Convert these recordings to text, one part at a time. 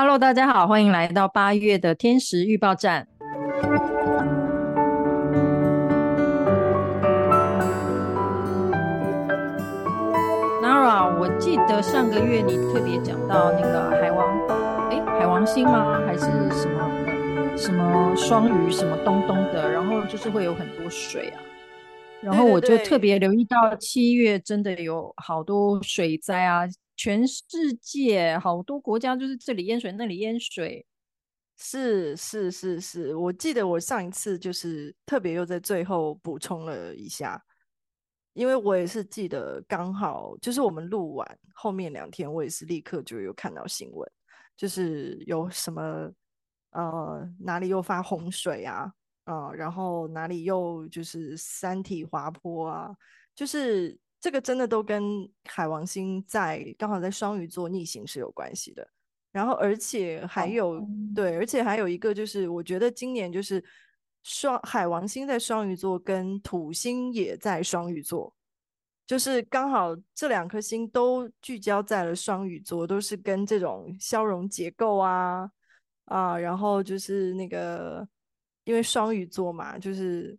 Hello，大家好，欢迎来到八月的天时预报站。Nara，我记得上个月你特别讲到那个海王，哎，海王星吗？还是什么什么双鱼什么东东的？然后就是会有很多水啊。然后我就特别留意到七月真的有好多水灾啊，全世界好多国家就是这里淹水那里淹水，是是是是，我记得我上一次就是特别又在最后补充了一下，因为我也是记得刚好就是我们录完后面两天，我也是立刻就有看到新闻，就是有什么呃哪里又发洪水啊。啊、然后哪里又就是山体滑坡啊？就是这个真的都跟海王星在刚好在双鱼座逆行是有关系的。然后而且还有、哦、对，而且还有一个就是，我觉得今年就是双海王星在双鱼座跟土星也在双鱼座，就是刚好这两颗星都聚焦在了双鱼座，都是跟这种消融结构啊啊，然后就是那个。因为双鱼座嘛，就是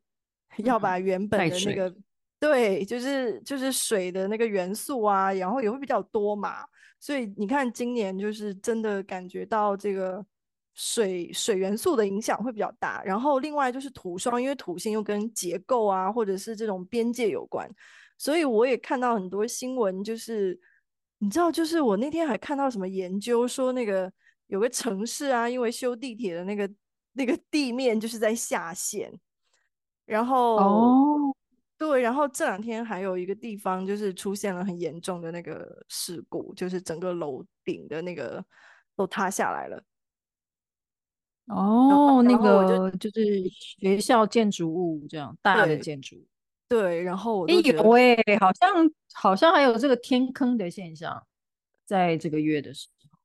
要把原本的那个、嗯、对，就是就是水的那个元素啊，然后也会比较多嘛，所以你看今年就是真的感觉到这个水水元素的影响会比较大。然后另外就是土双，因为土星又跟结构啊，或者是这种边界有关，所以我也看到很多新闻，就是你知道，就是我那天还看到什么研究说，那个有个城市啊，因为修地铁的那个。那个地面就是在下陷，然后哦，对，然后这两天还有一个地方就是出现了很严重的那个事故，就是整个楼顶的那个都塌下来了。哦，那个就是学校建筑物这样大的建筑。对，然后我哎有哎，好像好像还有这个天坑的现象，在这个月的时候，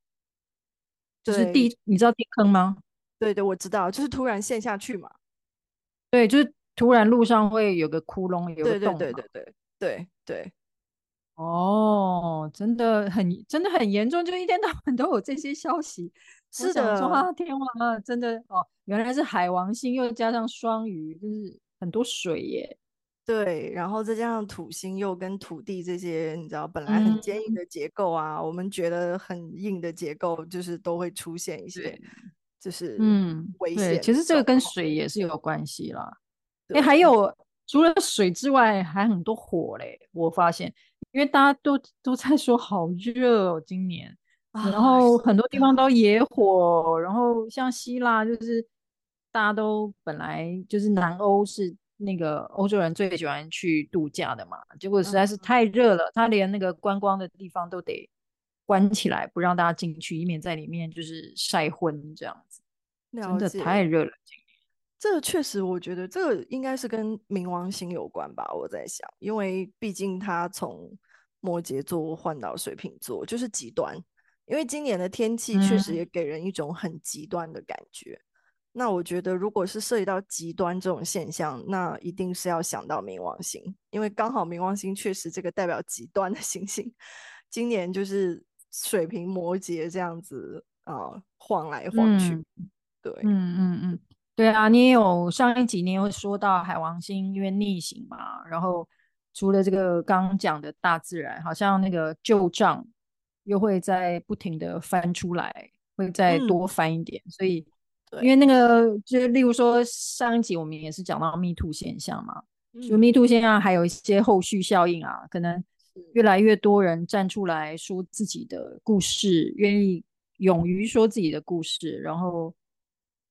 就是地，你知道天坑吗？对对，我知道，就是突然陷下去嘛。对，就是突然路上会有个窟窿，有个洞。对对对对对对对。哦，真的很真的很严重，就一天到晚都有这些消息。是的，说天啊，真的哦，原来是海王星又加上双鱼，就是很多水耶。对，然后再加上土星又跟土地这些，你知道本来很坚硬的结构啊，嗯、我们觉得很硬的结构，就是都会出现一些。就是嗯，危险。对，其实这个跟水也是有关系啦。哎，还有除了水之外，还很多火嘞。我发现，因为大家都都在说好热哦，今年，然后很多地方都野火，然后像希腊，就是大家都本来就是南欧是那个欧洲人最喜欢去度假的嘛，结果实在是太热了，他连那个观光的地方都得。关起来不让大家进去，以免在里面就是晒昏这样子。真的太热了。这个确实，我觉得这个应该是跟冥王星有关吧。我在想，因为毕竟它从摩羯座换到水瓶座，就是极端。因为今年的天气确实也给人一种很极端的感觉。嗯。那我觉得，如果是涉及到极端这种现象，那一定是要想到冥王星，因为刚好冥王星确实这个代表极端的行星，今年就是。水瓶摩羯这样子啊、呃，晃来晃去，嗯、对，嗯嗯嗯，对啊，你也有上一集你有说到海王星因为逆行嘛，然后除了这个刚刚讲的大自然，好像那个旧账又会在不停的翻出来，会再多翻一点，嗯、所以因为那个就例如说上一集我们也是讲到 Me Too 现象嘛，嗯、就 Me Too 现象还有一些后续效应啊，可能。越来越多人站出来说自己的故事，愿意勇于说自己的故事，然后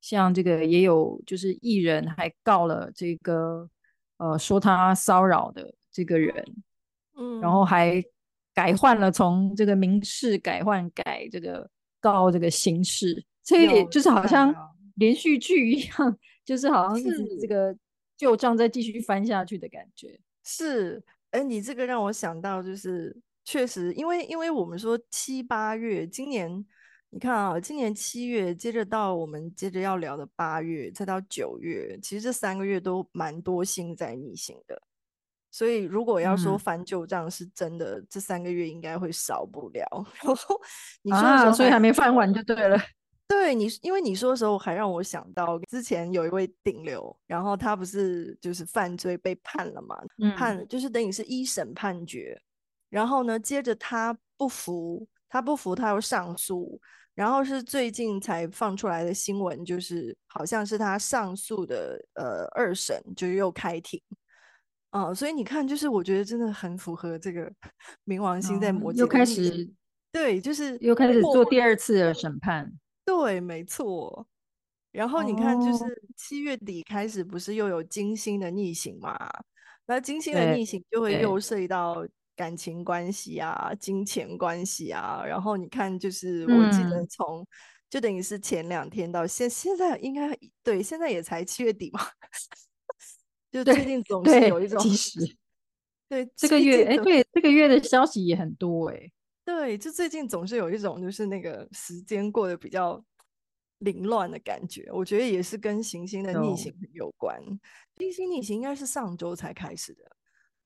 像这个也有就是艺人还告了这个呃说他骚扰的这个人，嗯，然后还改换了从这个民事改换改这个告这个刑事，这也就是好像连续剧一样，就是好像是这个旧账再继续翻下去的感觉，是。哎，你这个让我想到，就是确实，因为因为我们说七八月，今年你看啊，今年七月，接着到我们接着要聊的八月，再到九月，其实这三个月都蛮多星在逆行的。所以如果要说翻旧账是真的，嗯、这三个月应该会少不了。然后你说的时候、啊，所以还没翻完就对了。对你，因为你说的时候还让我想到之前有一位顶流，然后他不是就是犯罪被判了嘛？嗯、判就是等于是一审判决，然后呢，接着他不服，他不服，他又上诉，然后是最近才放出来的新闻，就是好像是他上诉的呃二审就又开庭，哦、呃，所以你看，就是我觉得真的很符合这个 冥王星在摩羯、哦、又开始对，就是又开始做第二次的审判。对，没错。然后你看，就是七月底开始，不是又有金星的逆行嘛？那金星的逆行就会又涉及到感情关系啊、金钱关系啊。然后你看，就是我记得从、嗯、就等于是前两天到现现在，应该对，现在也才七月底嘛。就最近总是有一种，对这个月，哎，对这个月的消息也很多哎。对，就最近总是有一种就是那个时间过得比较凌乱的感觉，我觉得也是跟行星的逆行很有关。金星逆行应该是上周才开始的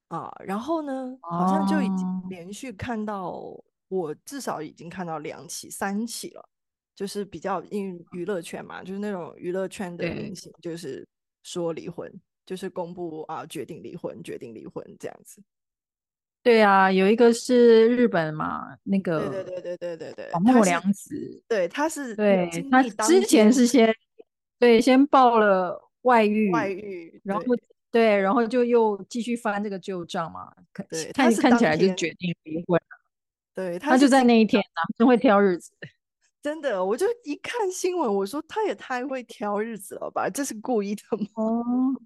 啊，然后呢，好像就已经连续看到，哦、我至少已经看到两起、三起了，就是比较因为娱乐圈嘛，就是那种娱乐圈的明星，就是说离婚，就是公布啊决定离婚，决定离婚这样子。对啊，有一个是日本嘛，那个对对对对对对对，木良子，对，他是对他之前是先对先报了外遇，外遇，然后对，然后就又继续翻这个旧账嘛，看看看起来就决定离婚了，对，他就在那一天啊，真会挑日子，真的，我就一看新闻，我说他也太会挑日子了吧，这是故意的吗？哦。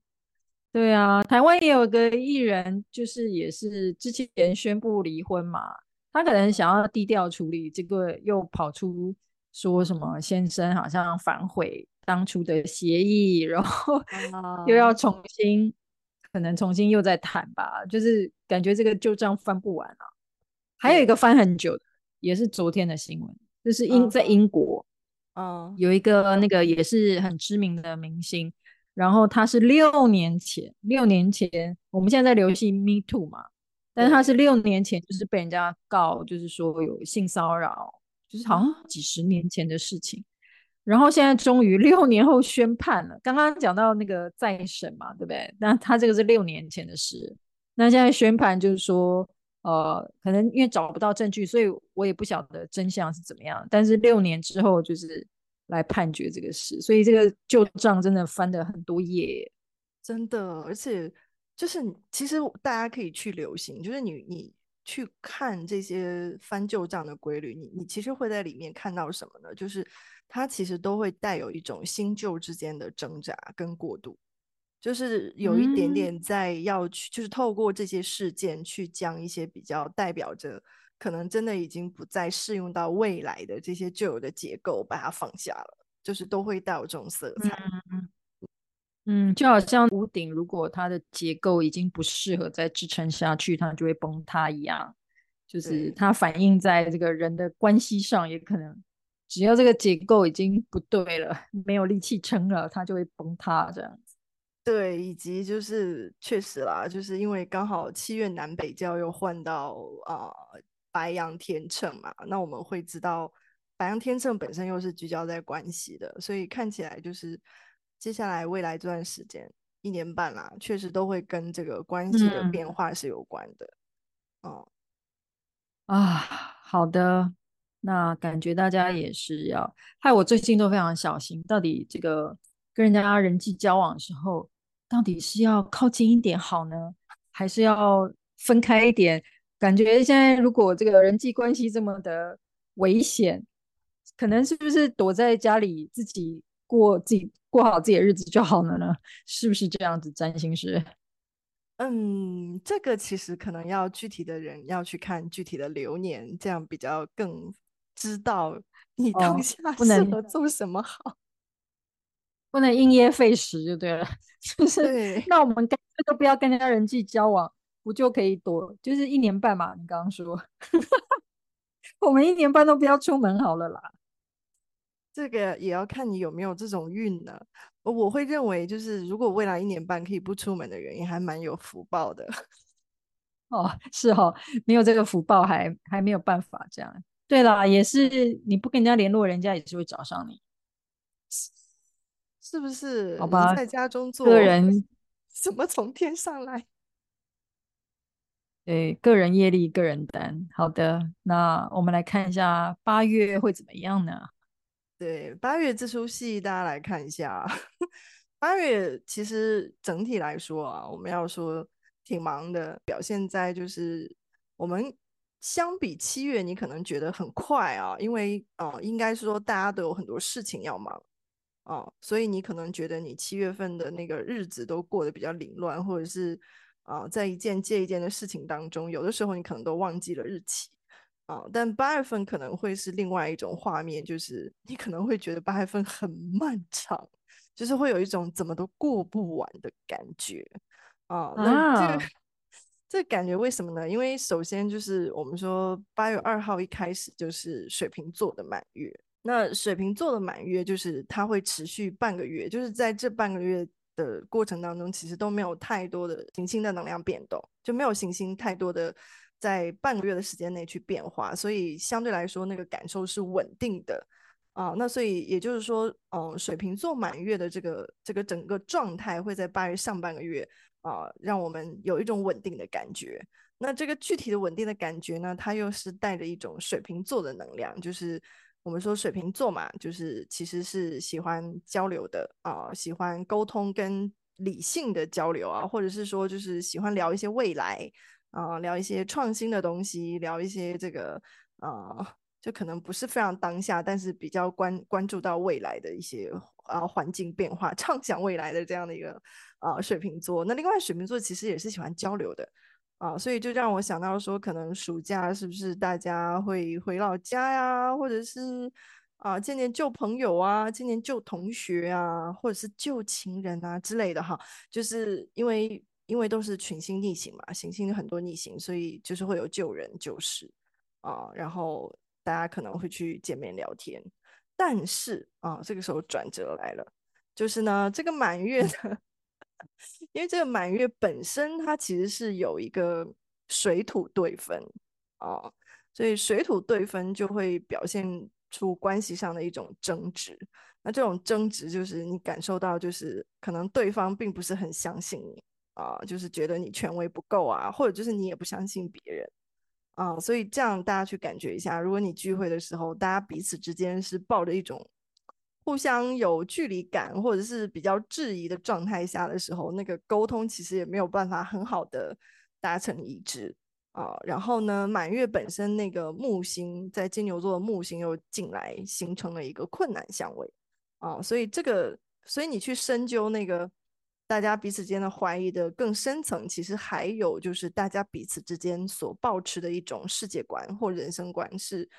对啊，台湾也有个艺人，就是也是之前宣布离婚嘛，他可能想要低调处理，这个又跑出说什么先生好像反悔当初的协议，然后又要重新，嗯、可能重新又再谈吧，就是感觉这个旧账翻不完啊。还有一个翻很久的，也是昨天的新闻，就是英、嗯、在英国，嗯，有一个那个也是很知名的明星。然后他是六年前，六年前我们现在在流行 Me Too 嘛，但是他是六年前就是被人家告，就是说有性骚扰，就是好像几十年前的事情。然后现在终于六年后宣判了。刚刚讲到那个再审嘛，对不对？那他这个是六年前的事，那现在宣判就是说，呃，可能因为找不到证据，所以我也不晓得真相是怎么样。但是六年之后就是。来判决这个事，所以这个旧账真的翻了很多页，真的，而且就是其实大家可以去留心，就是你你去看这些翻旧账的规律，你你其实会在里面看到什么呢？就是它其实都会带有一种新旧之间的挣扎跟过渡，就是有一点点在要去，嗯、就是透过这些事件去将一些比较代表着。可能真的已经不再适用到未来的这些旧有的结构，把它放下了，就是都会带有这种色彩。嗯，嗯，就好像屋顶，如果它的结构已经不适合再支撑下去，它就会崩塌一样。就是它反映在这个人的关系上，也可能只要这个结构已经不对了，没有力气撑了，它就会崩塌这样子。对，以及就是确实啦，就是因为刚好七月南北交又换到啊。呃白羊天秤嘛，那我们会知道白羊天秤本身又是聚焦在关系的，所以看起来就是接下来未来这段时间一年半啦，确实都会跟这个关系的变化是有关的。哦、嗯，啊，好的，那感觉大家也是要害我最近都非常小心，到底这个跟人家人际交往的时候，到底是要靠近一点好呢，还是要分开一点？感觉现在如果这个人际关系这么的危险，可能是不是躲在家里自己过自己过好自己的日子就好了呢？是不是这样子？占星师？嗯，这个其实可能要具体的人要去看具体的流年，这样比较更知道你当下适合做什么好，哦、不能因噎废食就对了。就是那我们干脆都不要跟人家人际交往。不就可以躲？就是一年半嘛。你刚刚说，我们一年半都不要出门好了啦。这个也要看你有没有这种运呢。我会认为，就是如果未来一年半可以不出门的原因还蛮有福报的。哦，是哦，没有这个福报，还还没有办法这样。对啦，也是你不跟人家联络，人家也是会找上你，是不是？好吧，在家中做，个人 怎么从天上来？对，个人业力，个人担。好的，那我们来看一下八月会怎么样呢？对，八月这出戏，大家来看一下。八月其实整体来说啊，我们要说挺忙的，表现在就是我们相比七月，你可能觉得很快啊，因为啊、应该说大家都有很多事情要忙啊、所以你可能觉得你七月份的那个日子都过得比较凌乱，或者是啊、在一件接一件的事情当中，有的时候你可能都忘记了日期。啊，但八月份可能会是另外一种画面，就是你可能会觉得八月份很漫长，就是会有一种怎么都过不完的感觉啊。那这个、这感觉为什么呢？因为首先就是我们说八月二号一开始就是水瓶座的满月，那水瓶座的满月就是它会持续半个月，就是在这半个月的过程当中，其实都没有太多的行星的能量变动，就没有行星太多的。在半个月的时间内去变化，所以相对来说那个感受是稳定的啊。那所以也就是说，嗯，水瓶座满月的这个这个整个状态会在八月上半个月啊，让我们有一种稳定的感觉。那这个具体的稳定的感觉呢，它又是带着一种水瓶座的能量，就是我们说水瓶座嘛，就是其实是喜欢交流的啊，喜欢沟通跟理性的交流啊，或者是说就是喜欢聊一些未来。啊、聊一些创新的东西，聊一些这个啊、就可能不是非常当下，但是比较关关注到未来的一些啊环境变化，畅想未来的这样的一个啊、水瓶座。那另外水瓶座其实也是喜欢交流的啊、所以就让我想到说，可能暑假是不是大家会回老家呀，或者是啊、见见旧朋友啊，见见旧同学啊，或者是旧情人啊之类的哈，就是因为。因为都是群星逆行嘛，行星很多逆行，所以就是会有旧人旧事啊，然后大家可能会去见面聊天。但是啊，这个时候转折来了，就是呢，这个满月呢，因为这个满月本身它其实是有一个水土对分啊，所以水土对分就会表现出关系上的一种争执。那这种争执就是你感受到，就是可能对方并不是很相信你。啊，就是觉得你权威不够啊，或者就是你也不相信别人啊，所以这样大家去感觉一下，如果你聚会的时候，大家彼此之间是抱着一种互相有距离感，或者是比较质疑的状态下的时候，那个沟通其实也没有办法很好的达成一致啊。然后呢，满月本身那个木星在金牛座的木星又进来，形成了一个困难相位啊，所以这个，所以你去深究那个。大家彼此间的怀疑的更深层，其实还有就是大家彼此之间所抱持的一种世界观或人生观是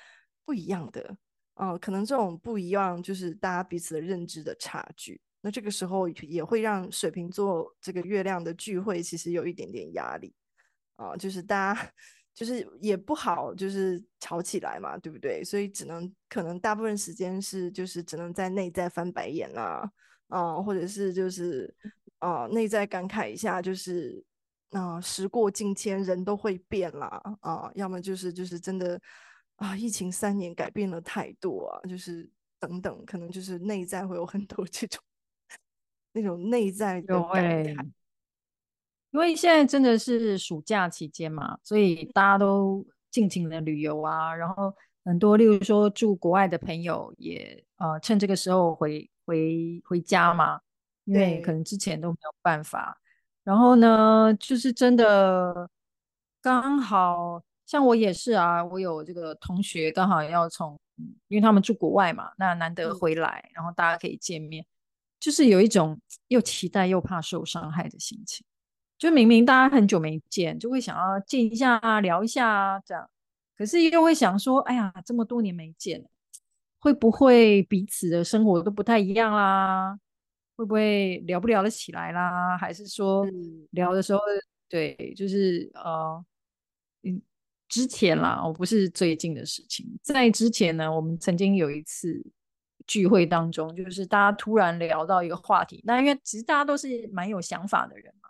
不一样的。呃，可能这种不一样就是大家彼此的认知的差距。那这个时候也会让水瓶座这个月亮的聚会其实有一点点压力啊，就是大家就是也不好就是吵起来嘛，对不对？所以只能可能大部分时间是就是只能在内在翻白眼啦，啊，呃，或者是就是。啊，内在感慨一下，就是啊，时过境迁，人都会变啦啊，要么就是就是真的啊，疫情三年改变了太多啊，就是等等，可能就是内在会有很多 这种那种内在的感慨。因为现在真的是暑假期间嘛，所以大家都尽情的旅游啊，然后很多，例如说住国外的朋友也呃趁这个时候回回回家嘛。因为可能之前都没有办法，然后呢，就是真的刚好，像我也是啊，我有这个同学刚好要从，因为他们住国外嘛，那难得回来，然后大家可以见面，就是有一种又期待又怕受伤害的心情，就明明大家很久没见，就会想要见一下啊，聊一下啊，这样，可是又会想说，哎呀，这么多年没见，会不会彼此的生活都不太一样啦？会不会聊不聊得起来啦？还是说聊的时候，嗯、对，就是呃，嗯，之前啦，我不是最近的事情，在之前呢，我们曾经有一次聚会当中，就是大家突然聊到一个话题，那因为其实大家都是蛮有想法的人嘛，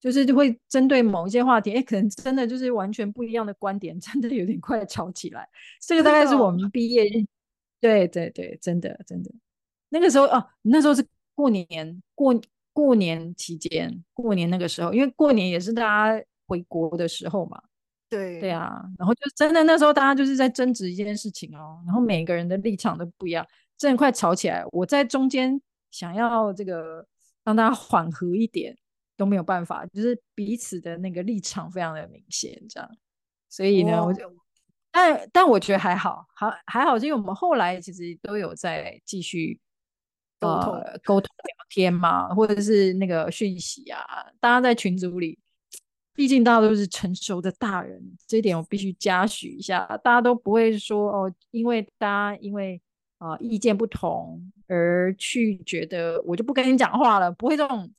就是就会针对某一些话题，哎，可能真的就是完全不一样的观点，真的有点快吵起来。这个大概是我们毕业，对对对，真的真的。那个时候哦，那时候是过年过过年期间，过年那个时候，因为过年也是大家回国的时候嘛。对对啊，然后就真的那时候大家就是在争执一件事情哦，然后每个人的立场都不一样，真的快吵起来。我在中间想要这个让大家缓和一点。都没有办法，就是彼此的那个立场非常的明显，这样。所以呢，我就，但但我觉得还好，还还好，因为我们后来其实都有在继续沟通、呃、沟通聊天嘛，或者是那个讯息啊，大家在群组里，毕竟大家都是成熟的大人，这一点我必须嘉许一下，大家都不会说哦，因为大家因为啊、呃、意见不同而去觉得我就不跟你讲话了，不会这种。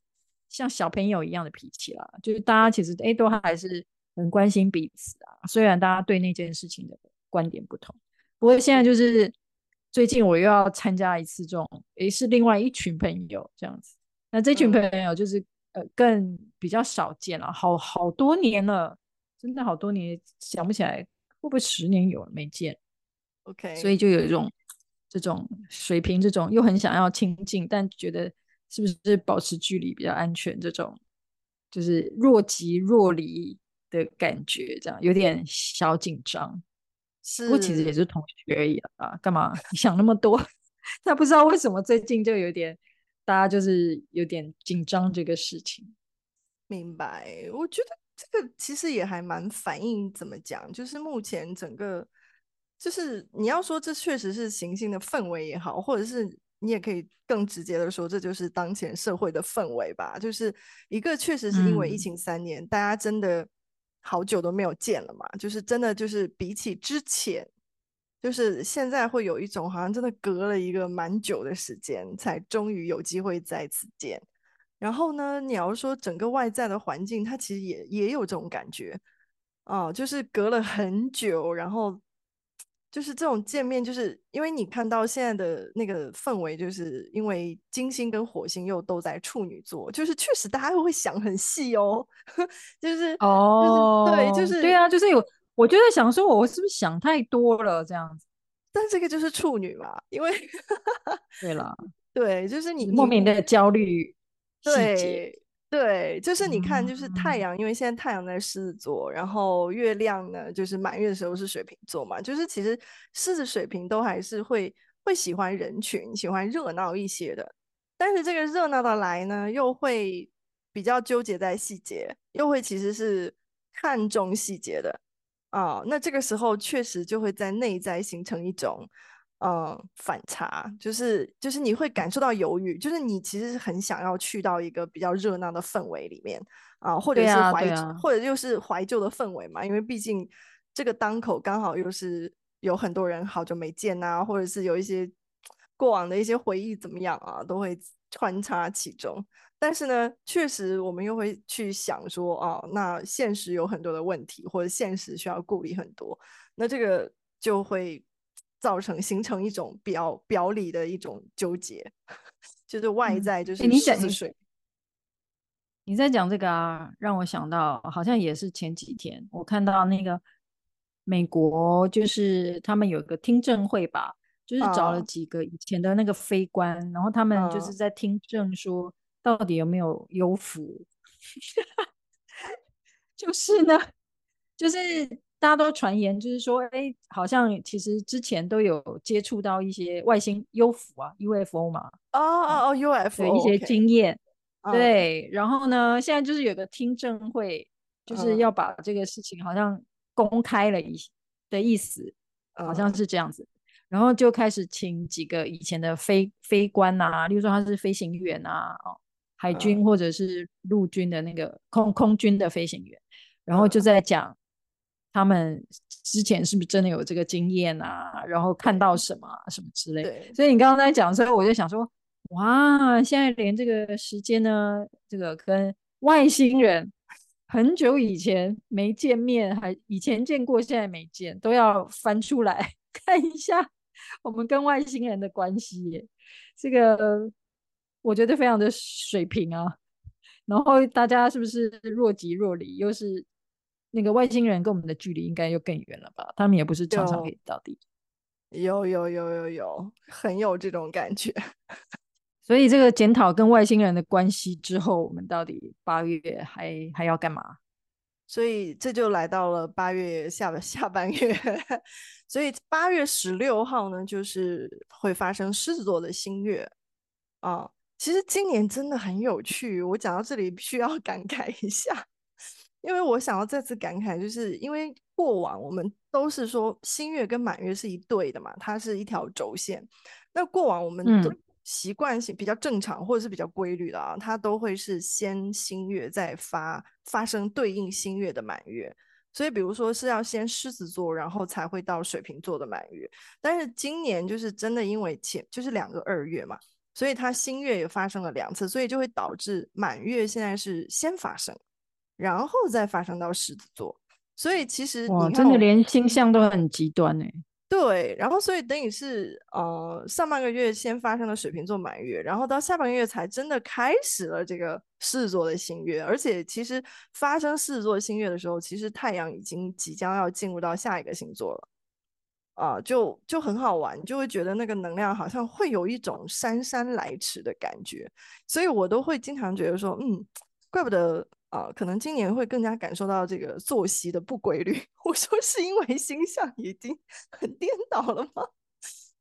像小朋友一样的脾气啦，就是大家其实哎都还是很关心彼此啊。虽然大家对那件事情的观点不同，不过现在就是最近我又要参加一次这种，诶是另外一群朋友这样子。那这群朋友就是、嗯、呃更比较少见了，好好多年了，真的好多年，想不起来会不会十年有没见。OK，所以就有一种这种水平，这种又很想要亲近，但觉得。是不是保持距离比较安全？这种就是若即若离的感觉，这样有点小紧张。是，不过其实也是同学而已啊，干嘛你想那么多？他不知道为什么最近就有点，大家就是有点紧张这个事情。明白，我觉得这个其实也还蛮反映怎么讲，就是目前整个，就是你要说这确实是行星的氛围也好，或者是。你也可以更直接的说，这就是当前社会的氛围吧。就是一个确实是因为疫情三年，嗯，大家真的好久都没有见了嘛。就是真的就是比起之前，就是现在会有一种好像真的隔了一个蛮久的时间，才终于有机会再次见。然后呢，你要说整个外在的环境，它其实也也有这种感觉啊，就是隔了很久，然后。就是这种见面，就是因为你看到现在的那个氛围，就是因为金星跟火星又都在处女座，就是确实大家会想很细哦，就是哦，就是、对，就是对啊，就是有，我就在想说，我是不是想太多了这样子？但这个就是处女嘛，因为对了，对，就是你莫名的焦虑。对对，就是你看，就是太阳，因为现在太阳在狮子座，然后月亮呢，就是满月的时候是水瓶座嘛，就是其实狮子、水瓶都还是会会喜欢人群，喜欢热闹一些的，但是这个热闹的来呢，又会比较纠结在细节，又会其实是看重细节的啊，那这个时候确实就会在内在形成一种。嗯，反差就是就是你会感受到犹豫，就是你其实是很想要去到一个比较热闹的氛围里面啊，或者是怀、啊啊、或者就是怀旧的氛围嘛，因为毕竟这个当口刚好又是有很多人好久没见啊，或者是有一些过往的一些回忆怎么样啊，都会穿插其中。但是呢，确实我们又会去想说，哦，那现实有很多的问题，或者现实需要顾虑很多，那这个就会。造成形成一种表表里的一种纠结，就是外在就是狮子水。你在讲这个啊，让我想到好像也是前几天我看到那个美国，就是他们有一个听证会吧，就是找了几个以前的那个非官，然后他们就是在听证说到底有没有优抚，就是呢，就是。大家都传言，就是说，哎，好像其实之前都有接触到一些外星幽浮啊，UFO 嘛。哦哦哦，UFO 的一些经验。Okay. 对，然后呢，现在就是有个听证会，就是要把这个事情好像公开了一的意思，好像是这样子。然后就开始请几个以前的飞飞官啊，例如说他是飞行员啊，哦，海军或者是陆军的那个空空军的飞行员，然后就在讲。他们之前是不是真的有这个经验啊？然后看到什么、啊、什么之类的。所以你刚刚在讲的时候，我就想说，哇，现在连这个时间呢，这个跟外星人很久以前没见面，还以前见过，现在没见，都要翻出来 看一下我们跟外星人的关系。这个我觉得非常的水平啊，然后大家是不是若即若离？又是那个外星人跟我们的距离应该又更远了吧？他们也不是常常可以到地。有有有有有，很有这种感觉。所以这个检讨跟外星人的关系之后，我们到底八月还还要干嘛？所以这就来到了八月下下半月。所以八月十六号呢，就是会发生狮子座的新月啊。其实今年真的很有趣，我讲到这里必须要感慨一下，因为我想要再次感慨，就是因为过往我们都是说新月跟满月是一对的嘛，它是一条轴线。那过往我们都习惯性比较正常或者是比较规律的啊，它都会是先新月再发发生对应新月的满月。所以，比如说是要先狮子座，然后才会到水瓶座的满月。但是今年就是真的，因为前就是两个二月嘛，所以它新月也发生了两次，所以就会导致满月现在是先发生，然后再发生到狮子座。所以其实哇，真的连星象都很极端呢。对，然后所以等于是呃上半个月先发生了水瓶座满月，然后到下半个月才真的开始了这个狮子座的新月，而且其实发生狮子座新月的时候，其实太阳已经即将要进入到下一个星座了，啊、呃，就就很好玩，就会觉得那个能量好像会有一种姗姗来迟的感觉，所以我都会经常觉得说，嗯，怪不得。啊，可能今年会更加感受到这个作息的不规律。我说是因为星象已经 很颠倒了吗？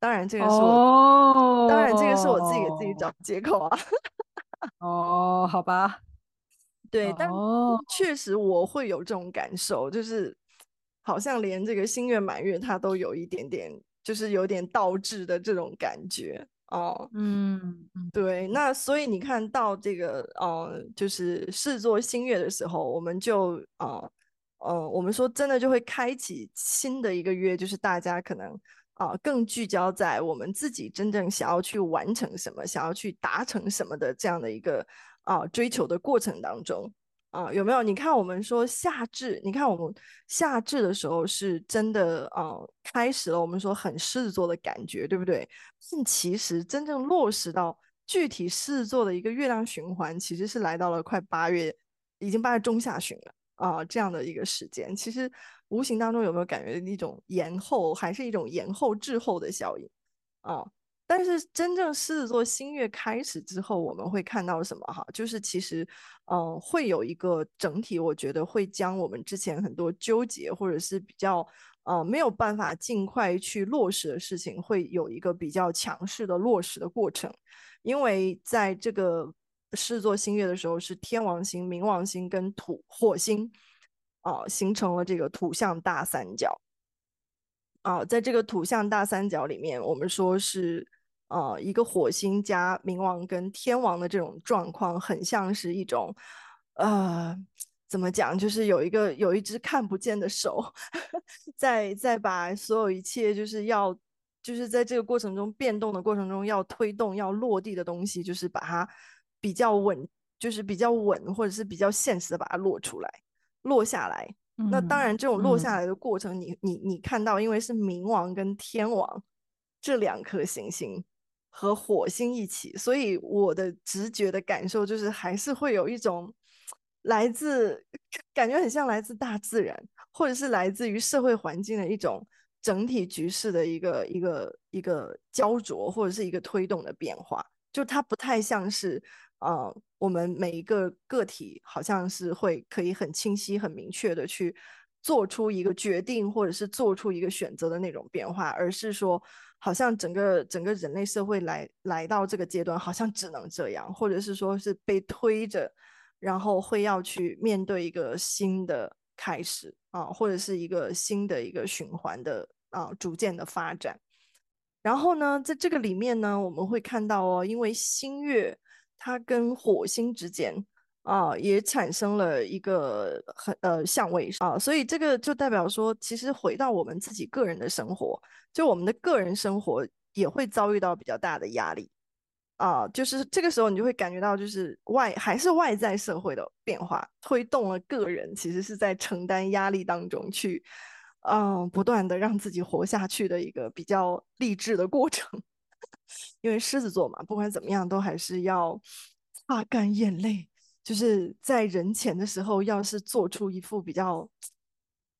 当然，这个是我，oh, 当然这个是我自己给自己找借口啊。哦，oh, 好吧，对，oh. 但确实我会有这种感受，就是好像连这个新月满月它都有一点点，就是有点倒置的这种感觉。哦，嗯，对，那所以你看到这个，呃，就是狮子座新月的时候，我们就，呃，呃，我们说真的就会开启新的一个月，就是大家可能啊，呃，更聚焦在我们自己真正想要去完成什么，想要去达成什么的这样的一个啊，呃，追求的过程当中。啊，有没有？你看，我们说夏至，你看我们夏至的时候是真的啊，开始了。我们说很狮子座的感觉，对不对？但其实真正落实到具体狮子座的一个月亮循环，其实是来到了快八月，已经八月中下旬了啊，这样的一个时间。其实无形当中有没有感觉一种延后，还是一种延后滞后的效应啊？但是真正狮子座新月开始之后，我们会看到什么哈？就是其实，嗯、呃，会有一个整体，我觉得会将我们之前很多纠结或者是比较呃没有办法尽快去落实的事情，会有一个比较强势的落实的过程。因为在这个狮子座新月的时候，是天王星、冥王星跟土火星啊、形成了这个土象大三角。啊、在这个土象大三角里面，我们说是。呃，一个火星加冥王跟天王的这种状况，很像是一种，呃，怎么讲？就是有一个有一只看不见的手，在在把所有一切，就是要就是在这个过程中变动的过程中，要推动要落地的东西，就是把它比较稳，就是比较稳，或者是比较现实的把它落出来，落下来。嗯、那当然，这种落下来的过程，你、嗯、你你看到，因为是冥王跟天王这两颗行星。和火星一起，所以我的直觉的感受就是，还是会有一种来自感觉很像来自大自然，或者是来自于社会环境的一种整体局势的一个一个一个焦灼，或者是一个推动的变化。就它不太像是，呃，我们每一个个体好像是会可以很清晰、很明确的去做出一个决定，或者是做出一个选择的那种变化，而是说。好像整个整个人类社会来来到这个阶段，好像只能这样，或者是说是被推着，然后会要去面对一个新的开始啊，或者是一个新的一个循环的啊，逐渐的发展。然后呢，在这个里面呢，我们会看到哦，因为新月它跟火星之间。啊，也产生了一个很呃相位啊，所以这个就代表说，其实回到我们自己个人的生活，就我们的个人生活也会遭遇到比较大的压力啊，就是这个时候你就会感觉到，就是外还是外在社会的变化推动了个人，其实是在承担压力当中去，嗯，不断的让自己活下去的一个比较励志的过程，因为狮子座嘛，不管怎么样都还是要擦干眼泪。就是在人前的时候，要是做出一副比较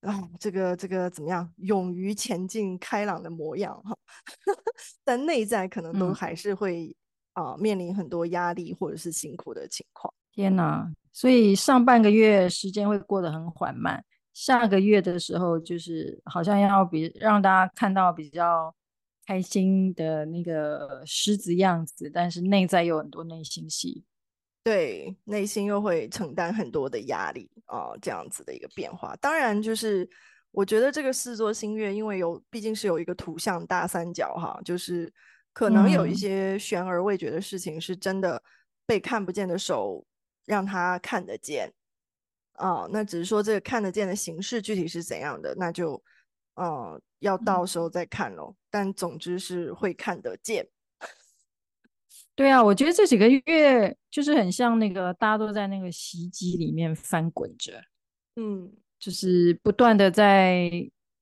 啊，这个这个怎么样，勇于前进、开朗的模样哈，但内在可能都还是会啊、嗯呃、面临很多压力或者是辛苦的情况。天哪！所以上半个月时间会过得很缓慢，下个月的时候就是好像要比让大家看到比较开心的那个狮子样子，但是内在有很多内心戏。对，内心又会承担很多的压力啊、呃，这样子的一个变化。当然，就是我觉得这个四座星月，因为有毕竟是有一个图像大三角哈，就是可能有一些悬而未决的事情，是真的被看不见的手让他看得见啊、呃。那只是说这个看得见的形式具体是怎样的，那就嗯、呃，要到时候再看喽。但总之是会看得见。对啊，我觉得这几个月就是很像那个大家都在那个洗衣机里面翻滚着，嗯，就是不断的在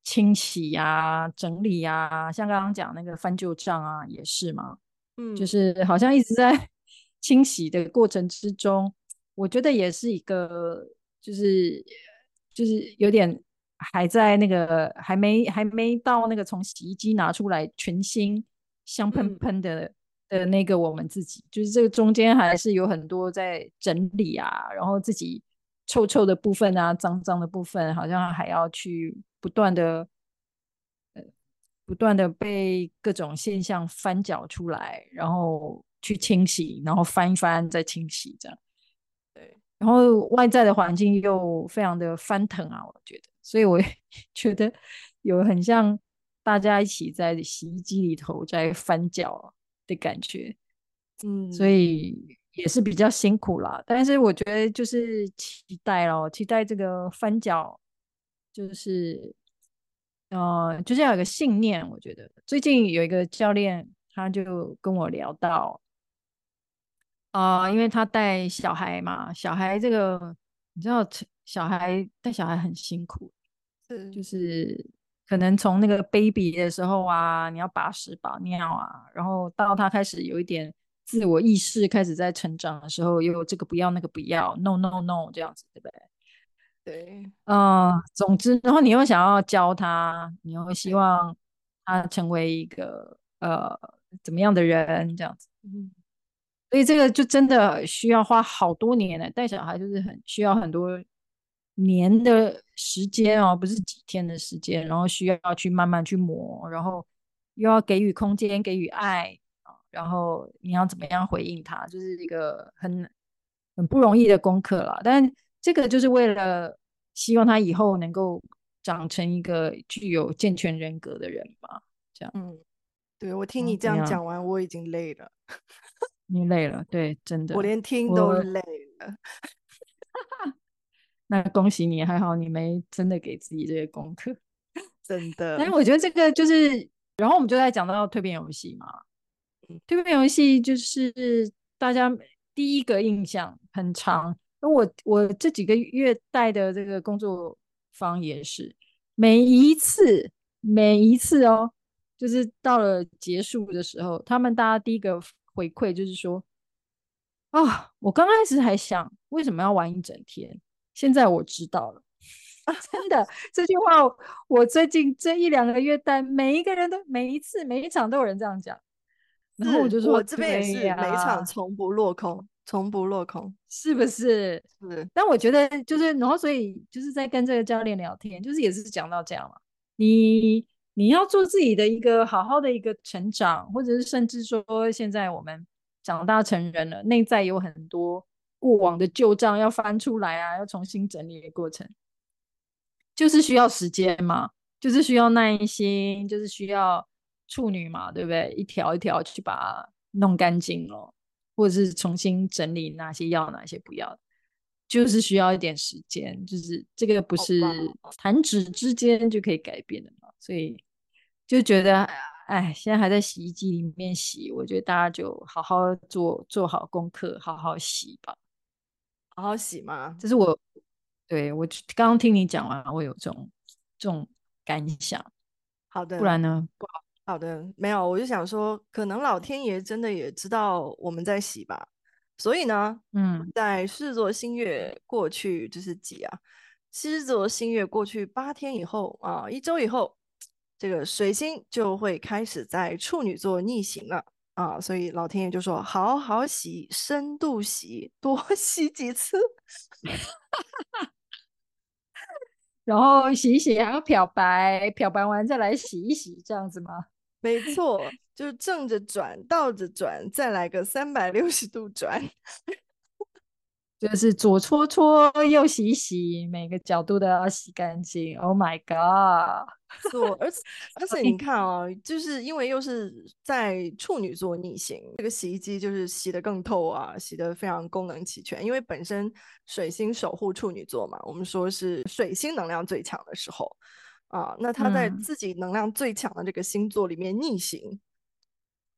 清洗呀、啊、整理呀、啊，像刚刚讲那个翻旧账啊，也是嘛，嗯，就是好像一直在 清洗的过程之中，我觉得也是一个，就是就是有点还在那个还没还没到那个从洗衣机拿出来全新香喷喷的。嗯的那个我们自己，就是这个中间还是有很多在整理啊，然后自己臭臭的部分啊，脏脏的部分，好像还要去不断的，呃，不断的被各种现象翻搅出来，然后去清洗，然后翻一翻再清洗，这样。对，然后外在的环境又非常的翻腾啊，我觉得，所以我也 觉得有很像大家一起在洗衣机里头在翻搅。的感觉，嗯，所以也是比较辛苦啦。但是我觉得就是期待咯，期待这个翻搅，就是呃，就是要有个信念。我觉得最近有一个教练，他就跟我聊到，啊、呃，因为他带小孩嘛，小孩这个你知道，小孩带小孩很辛苦，是就是。可能从那个 baby 的时候啊，你要把屎把尿啊，然后到他开始有一点自我意识，开始在成长的时候，又有这个不要那个不要，no no no 这样子，对不对？对，嗯、呃，总之，然后你又想要教他，你又希望他成为一个呃怎么样的人，这样子，嗯，所以这个就真的需要花好多年呢，带小孩就是很需要很多。年的时间哦，不是几天的时间，然后需要去慢慢去磨，然后又要给予空间，给予爱，然后你要怎么样回应他，就是一个很很不容易的功课了。但这个就是为了希望他以后能够长成一个具有健全人格的人嘛，这样。嗯，对，我听你这样讲完，我已经累了。你累了，对，真的，我连听都累了。那恭喜你，还好你没真的给自己这些功课，真的。但是我觉得这个就是，然后我们就在讲到蜕变游戏嘛，蜕变游戏就是大家第一个印象很长。我我这几个月带的这个工作坊也是，每一次每一次哦，就是到了结束的时候，他们大家第一个回馈就是说，啊、哦，我刚开始还想为什么要玩一整天。现在我知道了，真的这句话，我最近这一两个月带每一个人都每一次每一场都有人这样讲，然后我就说我这边也是每一场从不落空，从不落空，是不是？是。但我觉得就是，然后所以就是在跟这个教练聊天，就是也是讲到这样嘛，你你要做自己的一个好好的一个成长，或者是甚至说现在我们长大成人了，内在有很多。过往的旧账要翻出来啊，要重新整理的过程，就是需要时间嘛，就是需要耐心，就是需要处女嘛，对不对？一条一条去把它弄干净了，或者是重新整理哪些要，哪些不要，就是需要一点时间，就是这个不是弹指之间就可以改变的嘛，所以就觉得。哎，现在还在洗衣机里面洗，我觉得大家就好好做，做好功课，好好洗吧。好好洗吗？这是我，对，我刚刚听你讲完，我有这种这种感想。好的，不然呢？不好。好的，没有，我就想说，可能老天爷真的也知道我们在洗吧，所以呢，嗯，在狮子座新月过去就是几啊？狮子座新月过去八天以后啊，一周以后，这个水星就会开始在处女座逆行了啊。所以老天爷就说：好好洗，深度洗，多 洗几次。然后洗一洗，还要漂白，漂白完再来洗一洗，这样子吗？没错，就是正着转，倒着转，再来个三百六十度转，就是左搓搓，右洗洗，每个角度都要洗干净。Oh my god！错，而且而 且你看啊、哦，就是因为又是在处女座逆行，这个洗衣机就是洗得更透啊，洗得非常功能齐全。因为本身水星守护处女座嘛，我们说是水星能量最强的时候。啊，那他在自己能量最强的这个星座里面逆行，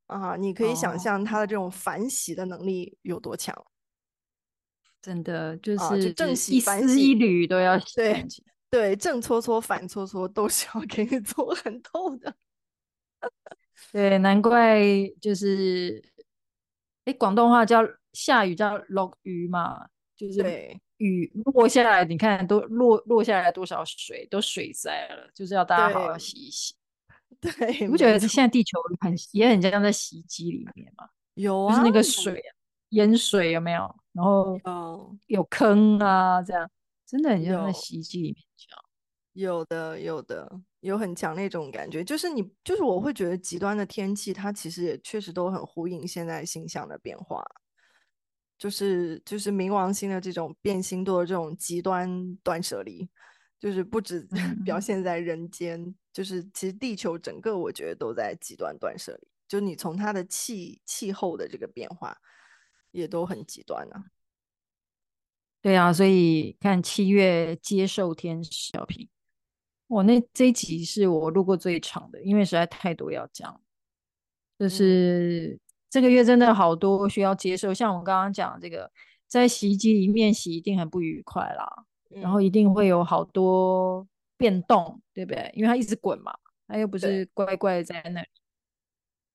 嗯、啊，你可以想象他的这种反洗的能力有多强，真的就是、啊、就正洗、反洗一丝一缕都要洗对对，正搓搓、反搓搓都是要给你搓很透的。对，难怪就是，哎，广东话叫下雨叫落雨嘛，就是对。雨落下来，你看都落落下来多少水，都水灾了，就是要大家好好洗一洗。对，你不觉得现在地球很也很像在洗衣机里面吗？有啊，就是那个水淹水有没有？然后有坑啊，这样真的很像在洗衣机里面这样。有的，有的，有很强那种感觉，就是你，就是我会觉得极端的天气，它其实也确实都很呼应现在星象的变化。就是就是冥王星的这种变星多的这种极端断舍离，就是不止 表现在人间，嗯、就是其实地球整个我觉得都在极端断舍离。就你从它的气气候的这个变化，也都很极端啊。对啊，所以看七月接受天使小品，我那这一集是我录过最长的，因为实在太多要讲，就是。嗯这个月真的好多需要接受，像我刚刚讲这个，在洗衣机里面洗一定很不愉快啦，嗯、然后一定会有好多变动，对不对？因为它一直滚嘛，它又不是乖乖在那里，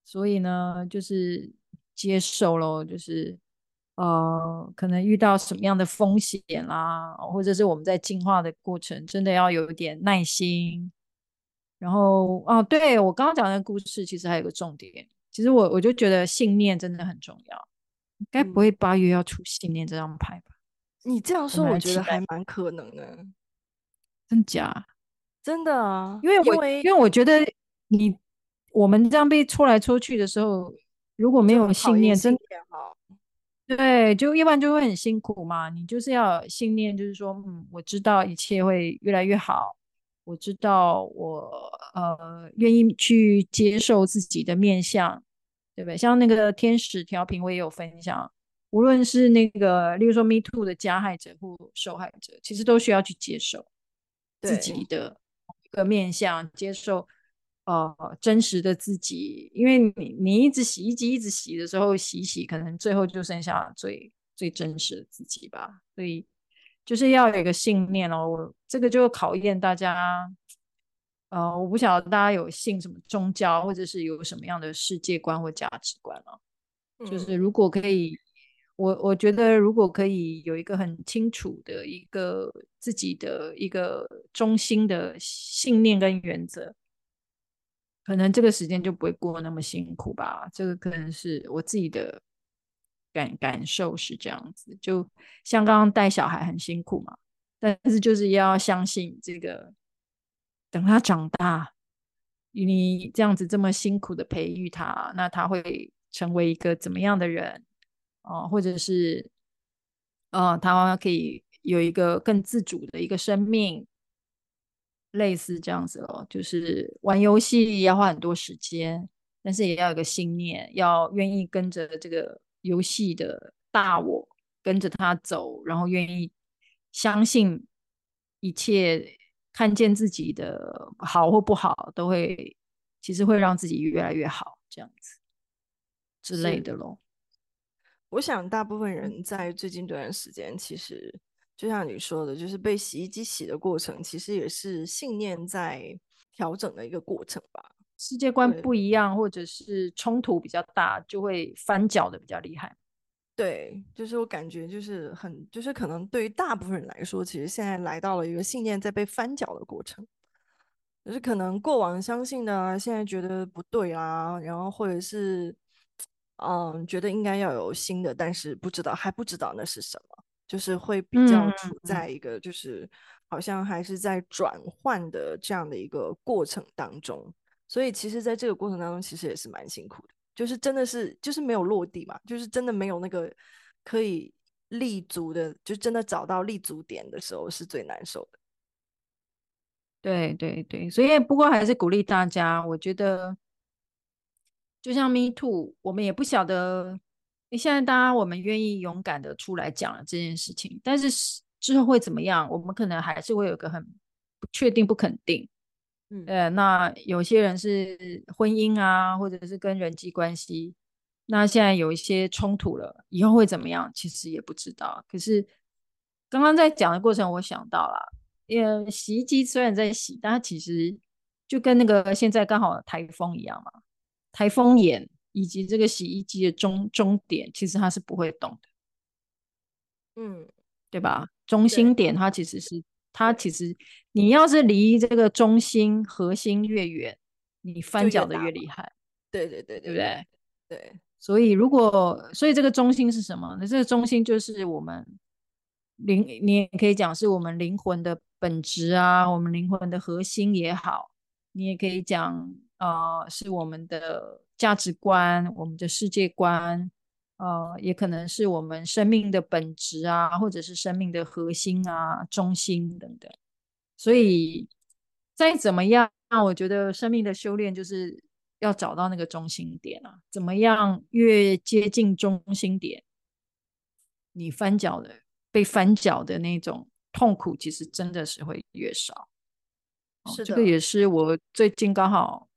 所以呢，就是接受咯，就是呃，可能遇到什么样的风险啦，或者是我们在进化的过程，真的要有一点耐心。然后哦，对，我刚刚讲的故事，其实还有个重点。其实我我就觉得信念真的很重要，该不会八月要出信念这张牌吧？你这样说，我觉得还蛮可能的。真假？真的啊，因为我因为，因为我觉得你我们这样被戳来戳去的时候，如果没有信念，真的对，就一般就会很辛苦嘛。你就是要信念，就是说，嗯，我知道一切会越来越好。我知道我呃愿意去接受自己的面相，对不对？像那个天使调频，我也有分享。无论是那个，例如说 Me Too 的加害者或受害者，其实都需要去接受自己的一个面相，接受呃真实的自己。因为你你一直洗衣机一直洗的时候，洗洗可能最后就剩下最最真实的自己吧。所以。就是要有一个信念哦，我这个就考验大家，呃，我不晓得大家有信什么宗教，或者是有什么样的世界观或价值观啊。嗯、就是如果可以，我我觉得如果可以有一个很清楚的一个自己的一个中心的信念跟原则，可能这个时间就不会过那么辛苦吧。这个可能是我自己的。感感受是这样子，就像刚刚带小孩很辛苦嘛，但是就是要相信这个，等他长大，你这样子这么辛苦的培育他，那他会成为一个怎么样的人啊？或者是，啊，他可以有一个更自主的一个生命，类似这样子咯，就是玩游戏要花很多时间，但是也要有个信念，要愿意跟着这个。游戏的大我跟着他走，然后愿意相信一切，看见自己的好或不好，都会其实会让自己越来越好，这样子之类的咯。我想大部分人在最近这段时间，其实就像你说的，就是被洗衣机洗的过程，其实也是信念在调整的一个过程吧。世界观不一样，或者是冲突比较大，就会翻搅的比较厉害。对，就是我感觉就是很，就是可能对于大部分人来说，其实现在来到了一个信念在被翻搅的过程，就是可能过往相信的啊，现在觉得不对啊，然后或者是嗯，觉得应该要有新的，但是不知道还不知道那是什么，就是会比较处在一个就是好像还是在转换的这样的一个过程当中，所以其实在这个过程当中，其实也是蛮辛苦的。就是真的是，就是没有落地嘛，就是真的没有那个可以立足的，就真的找到立足点的时候是最难受的。对对对，所以不过还是鼓励大家，我觉得就像 Me Too，我们也不晓得，现在大家我们愿意勇敢的出来讲了这件事情，但是之后会怎么样，我们可能还是会有个很不确定、不肯定。嗯，呃，那有些人是婚姻啊，或者是跟人际关系，那现在有一些冲突了，以后会怎么样？其实也不知道。可是刚刚在讲的过程，我想到了，因为洗衣机虽然在洗，但它其实就跟那个现在刚好台风一样嘛，台风眼以及这个洗衣机的终终点，其实它是不会动的，嗯，对吧？中心点它其实是。它其实，你要是离这个中心核心越远，你翻搅的越厉害。对对对，对不对？对。所以如果，所以这个中心是什么？那这个中心就是我们灵，你也可以讲是我们灵魂的本质啊，我们灵魂的核心也好。你也可以讲，呃，是我们的价值观，我们的世界观。呃，也可能是我们生命的本质啊，或者是生命的核心啊、中心等等。所以再怎么样，我觉得生命的修炼就是要找到那个中心点啊。怎么样越接近中心点，你翻脚的被翻脚的那种痛苦，其实真的是会越少。是的，这个也是我最近刚好，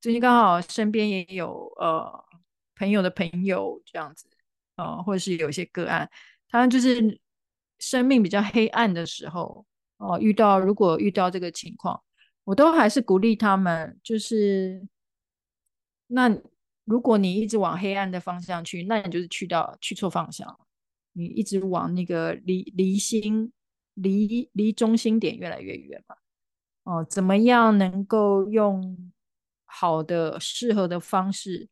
最近刚好身边也有呃。朋友的朋友这样子，呃，或者是有一些个案，他就是生命比较黑暗的时候，哦、遇到如果遇到这个情况，我都还是鼓励他们，就是那如果你一直往黑暗的方向去，那你就是去到去错方向，你一直往那个离离心离离中心点越来越远嘛，哦、怎么样能够用好的适合的方式？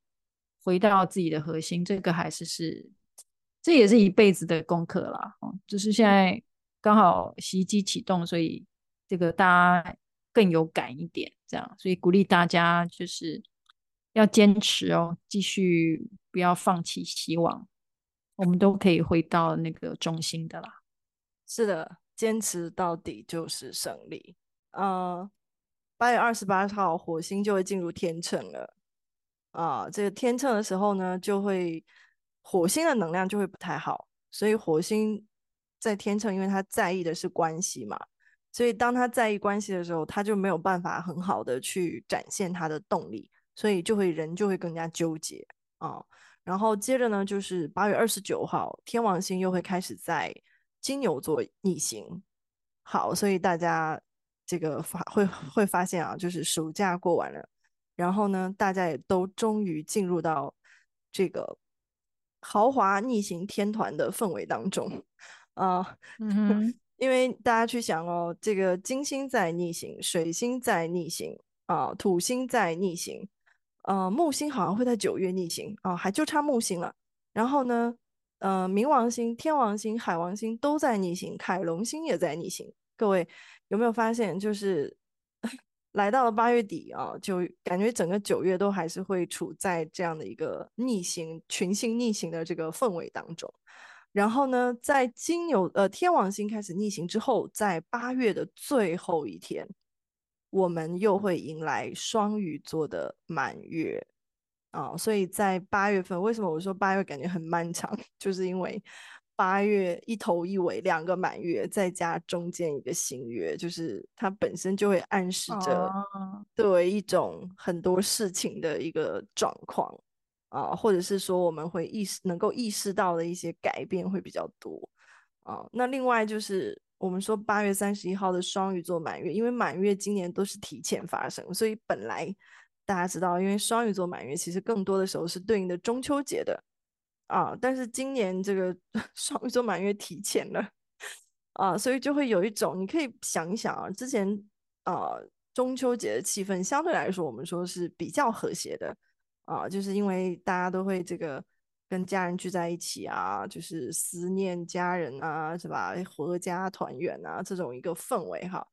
回到自己的核心，这个还是是，这也是一辈子的功课啦。哦，就是现在刚好洗衣机启动，所以这个大家更有感一点，这样，所以鼓励大家就是要坚持哦，继续不要放弃希望，我们都可以回到那个中心的啦。是的，坚持到底就是胜利。呃，八月二十八号，火星就会进入天秤了。啊，这个天秤的时候呢，就会火星的能量就会不太好，所以火星在天秤，因为他在意的是关系嘛，所以当他在意关系的时候，他就没有办法很好的去展现他的动力，所以就会人就会更加纠结啊。然后接着呢，就是八月二十九号，天王星又会开始在金牛座逆行。好，所以大家这个发会会发现啊，就是暑假过完了。然后呢，大家也都终于进入到这个豪华逆行天团的氛围当中啊，呃 嗯、哼因为大家去想哦，这个金星在逆行，水星在逆行啊，土星在逆行，呃，木星好像会在九月逆行啊，还就差木星了。然后呢，呃，冥王星、天王星、海王星都在逆行，凯龙星也在逆行。各位有没有发现，就是？来到了八月底啊，就感觉整个九月都还是会处在这样的一个逆行、群星逆行的这个氛围当中。然后呢，在金牛呃天王星开始逆行之后，在八月的最后一天，我们又会迎来双鱼座的满月啊。所以在八月份，为什么我说八月感觉很漫长？就是因为。八月一头一尾两个满月，再加中间一个新月，就是它本身就会暗示着作为一种很多事情的一个状况啊，或者是说我们会意识能够意识到的一些改变会比较多啊。那另外就是我们说八月三十一号的双鱼座满月，因为满月今年都是提前发生，所以本来大家知道，因为双鱼座满月其实更多的时候是对应的中秋节的。啊，但是今年这个 双鱼座满月提前了啊，所以就会有一种你可以想一想啊，之前啊中秋节的气氛相对来说，我们说是比较和谐的啊，就是因为大家都会这个跟家人聚在一起啊，就是思念家人啊，是吧？合家团圆啊，这种一个氛围哈。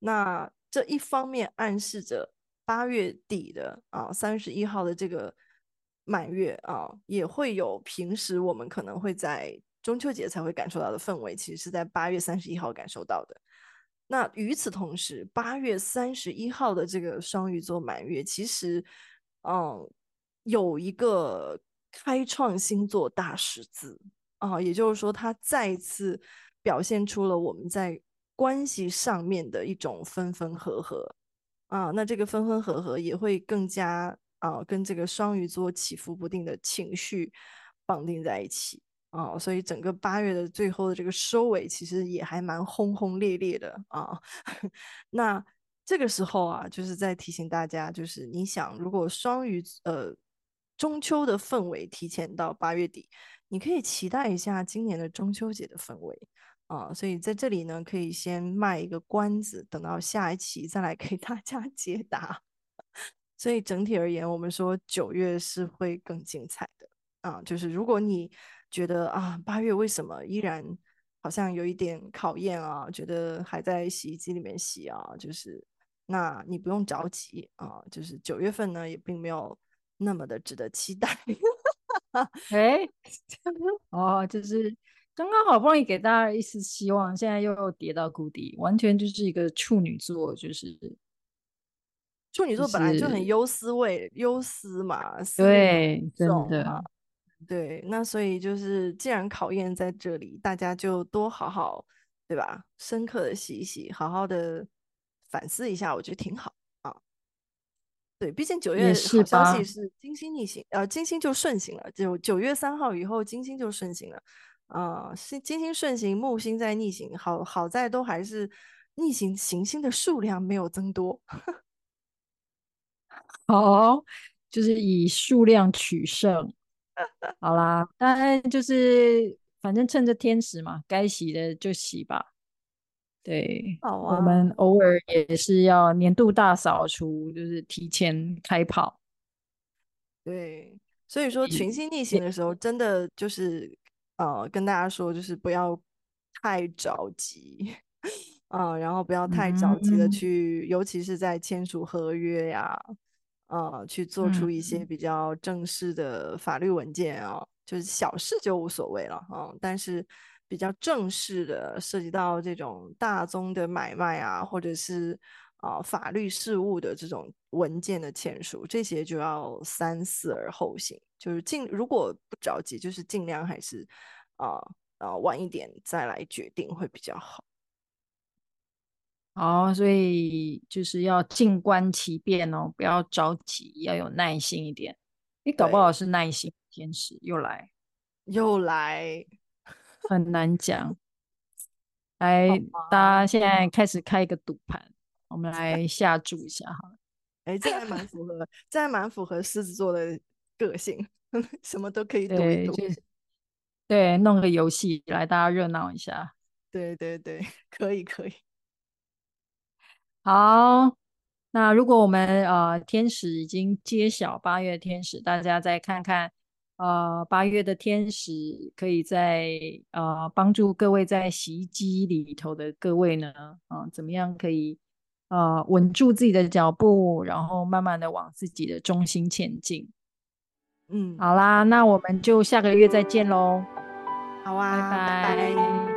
那这一方面暗示着八月底的啊三十一号的这个。满月啊，也会有平时我们可能会在中秋节才会感受到的氛围，其实是在八月三十一号感受到的。那与此同时，八月三十一号的这个双鱼座满月，其实嗯有一个开创星座大十字啊，也就是说，它再次表现出了我们在关系上面的一种分分合合啊。那这个分分合合也会更加。啊，跟这个双鱼座起伏不定的情绪绑定在一起啊，所以整个八月的最后的这个收尾，其实也还蛮轰轰烈烈的啊。那这个时候啊，就是在提醒大家，就是你想，如果双鱼呃中秋的氛围提前到八月底，你可以期待一下今年的中秋节的氛围啊。所以在这里呢，可以先卖一个关子，等到下一期再来给大家解答。所以整体而言，我们说九月是会更精彩的啊。就是如果你觉得啊，八月为什么依然好像有一点考验啊，觉得还在洗衣机里面洗啊，就是那你不用着急啊。就是九月份呢，也并没有那么的值得期待。哎，哦，就是刚刚好不容易给大家一丝希望，现在又跌到谷底，完全就是一个处女座，就是。处女座本来就很忧思味，忧思嘛，对，真的，对，那所以就是，既然考验在这里，大家就多好好，对吧？深刻的洗一洗，好好的反思一下，我觉得挺好啊。对，毕竟九月好消息是金星逆行，呃，金星就顺行了，就九月三号以后，金星就顺行了啊。是、呃、金星顺行，木星在逆行，好好在都还是逆行行星的数量没有增多。好，就是以数量取胜。好啦，当然就是反正趁着天时嘛，该洗的就洗吧。对，好啊，我们偶尔也是要年度大扫除，就是提前开跑。对，所以说群星逆行的时候，真的就是呃，跟大家说，就是不要太着急啊，呃，然后不要太着急的去，嗯，尤其是在签署合约呀。呃，去做出一些比较正式的法律文件啊，嗯、就是小事就无所谓了啊。但是比较正式的，涉及到这种大宗的买卖啊，或者是啊、呃、法律事务的这种文件的签署，这些就要三思而后行。就是尽如果不着急，就是尽量还是啊啊、呃呃、晚一点再来决定会比较好。好，所以就是要静观其变哦，不要着急，要有耐心一点。你搞不好是耐心天使又来，又来，很难讲。来，大家现在开始开一个赌盘，我们来下注一下哈。哎，这还蛮符合，这还蛮符合狮子座的个性，什么都可以赌一赌。对，对，弄个游戏来，大家热闹一下。对对对，可以可以。好，那如果我们呃天使已经揭晓八月天使，大家再看看呃八月的天使可以在呃帮助各位在洗衣机里头的各位呢，啊、呃、怎么样可以呃稳住自己的脚步，然后慢慢的往自己的中心前进。嗯，好啦，那我们就下个月再见喽。好啊，拜拜。拜拜。